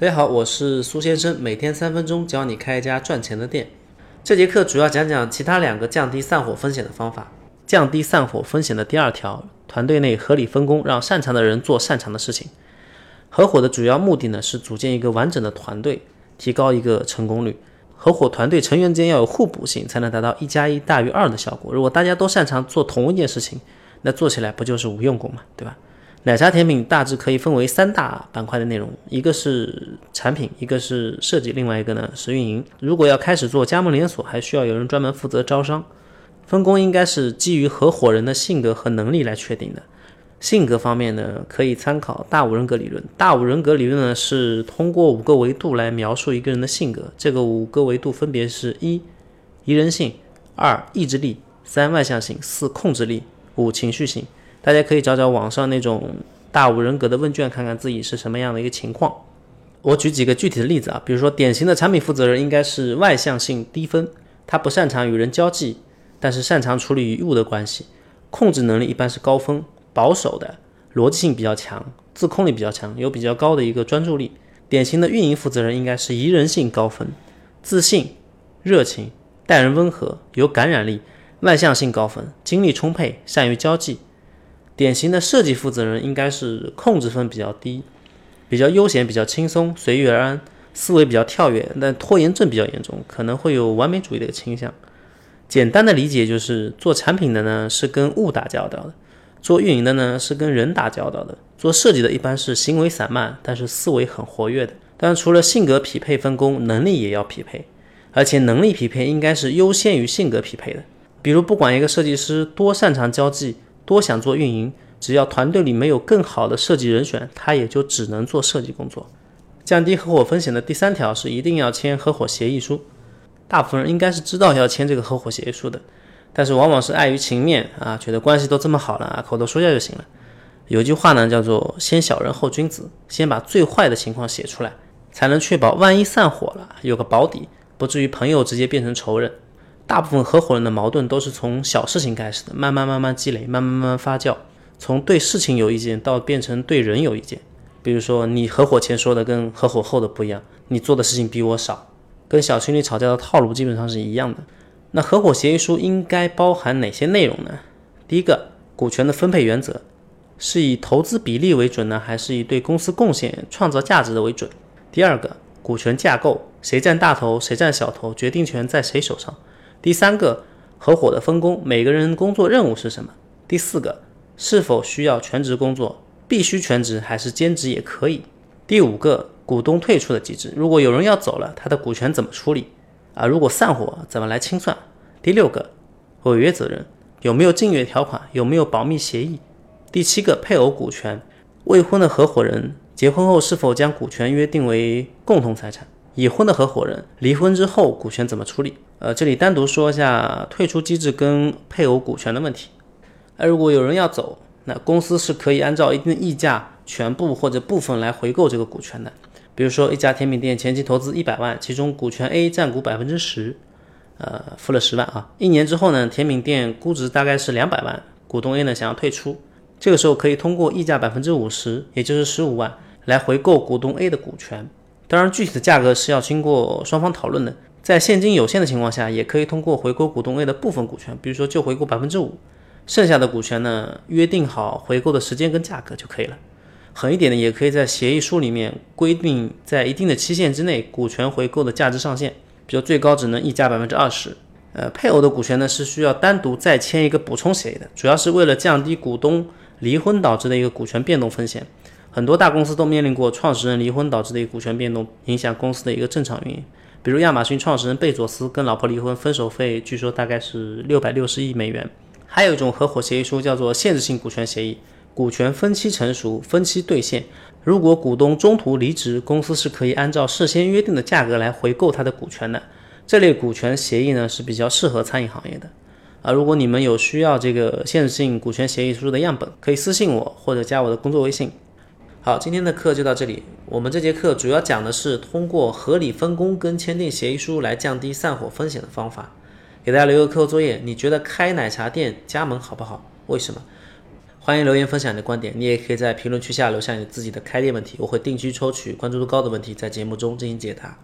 大家好，我是苏先生，每天三分钟教你开一家赚钱的店。这节课主要讲讲其他两个降低散伙风险的方法。降低散伙风险的第二条，团队内合理分工，让擅长的人做擅长的事情。合伙的主要目的呢是组建一个完整的团队，提高一个成功率。合伙团队成员间要有互补性，才能达到一加一大于二的效果。如果大家都擅长做同一件事情，那做起来不就是无用功嘛，对吧？奶茶甜品大致可以分为三大板块的内容，一个是产品，一个是设计，另外一个呢是运营。如果要开始做加盟连锁，还需要有人专门负责招商。分工应该是基于合伙人的性格和能力来确定的。性格方面呢，可以参考大五人格理论。大五人格理论呢是通过五个维度来描述一个人的性格，这个五个维度分别是一宜人性，二意志力，三外向性，四控制力，五情绪性。大家可以找找网上那种大五人格的问卷，看看自己是什么样的一个情况。我举几个具体的例子啊，比如说典型的产品负责人应该是外向性低分，他不擅长与人交际，但是擅长处理与物的关系，控制能力一般是高分，保守的，逻辑性比较强，自控力比较强，有比较高的一个专注力。典型的运营负责人应该是宜人性高分，自信、热情，待人温和，有感染力，外向性高分，精力充沛，善于交际。典型的设计负责人应该是控制分比较低，比较悠闲，比较轻松，随遇而安，思维比较跳跃，但拖延症比较严重，可能会有完美主义的倾向。简单的理解就是，做产品的呢是跟物打交道的，做运营的呢是跟人打交道的，做设计的一般是行为散漫，但是思维很活跃的。当然，除了性格匹配分工，能力也要匹配，而且能力匹配应该是优先于性格匹配的。比如，不管一个设计师多擅长交际。多想做运营，只要团队里没有更好的设计人选，他也就只能做设计工作。降低合伙风险的第三条是一定要签合伙协议书。大部分人应该是知道要签这个合伙协议书的，但是往往是碍于情面啊，觉得关系都这么好了，口头说下就行了。有句话呢叫做“先小人后君子”，先把最坏的情况写出来，才能确保万一散伙了有个保底，不至于朋友直接变成仇人。大部分合伙人的矛盾都是从小事情开始的，慢慢慢慢积累，慢慢慢慢发酵，从对事情有意见到变成对人有意见。比如说，你合伙前说的跟合伙后的不一样，你做的事情比我少，跟小情侣吵架的套路基本上是一样的。那合伙协议书应该包含哪些内容呢？第一个，股权的分配原则是以投资比例为准呢，还是以对公司贡献、创造价值的为准？第二个，股权架构谁占大头，谁占小头，决定权在谁手上？第三个，合伙的分工，每个人工作任务是什么？第四个，是否需要全职工作？必须全职还是兼职也可以？第五个，股东退出的机制，如果有人要走了，他的股权怎么处理？啊，如果散伙怎么来清算？第六个，违约责任有没有竞约条款？有没有保密协议？第七个，配偶股权，未婚的合伙人结婚后是否将股权约定为共同财产？已婚的合伙人离婚之后股权怎么处理？呃，这里单独说一下退出机制跟配偶股权的问题。那如果有人要走，那公司是可以按照一定的溢价全部或者部分来回购这个股权的。比如说一家甜品店前期投资一百万，其中股权 A 占股百分之十，呃，付了十万啊。一年之后呢，甜品店估值大概是两百万，股东 A 呢想要退出，这个时候可以通过溢价百分之五十，也就是十五万来回购股东 A 的股权。当然，具体的价格是要经过双方讨论的。在现金有限的情况下，也可以通过回购股东 A 的部分股权，比如说就回购百分之五，剩下的股权呢，约定好回购的时间跟价格就可以了。狠一点的，也可以在协议书里面规定，在一定的期限之内，股权回购的价值上限，比如最高只能溢价百分之二十。呃，配偶的股权呢，是需要单独再签一个补充协议的，主要是为了降低股东离婚导致的一个股权变动风险。很多大公司都面临过创始人离婚导致的一个股权变动，影响公司的一个正常运营。比如亚马逊创始人贝佐斯跟老婆离婚，分手费据说大概是六百六十亿美元。还有一种合伙协议书叫做限制性股权协议，股权分期成熟、分期兑现。如果股东中途离职，公司是可以按照事先约定的价格来回购他的股权的。这类股权协议呢是比较适合餐饮行业的。啊，如果你们有需要这个限制性股权协议书的样本，可以私信我或者加我的工作微信。好，今天的课就到这里。我们这节课主要讲的是通过合理分工跟签订协议书来降低散伙风险的方法。给大家留个课后作业，你觉得开奶茶店加盟好不好？为什么？欢迎留言分享你的观点，你也可以在评论区下留下你自己的开店问题，我会定期抽取关注度高的问题在节目中进行解答。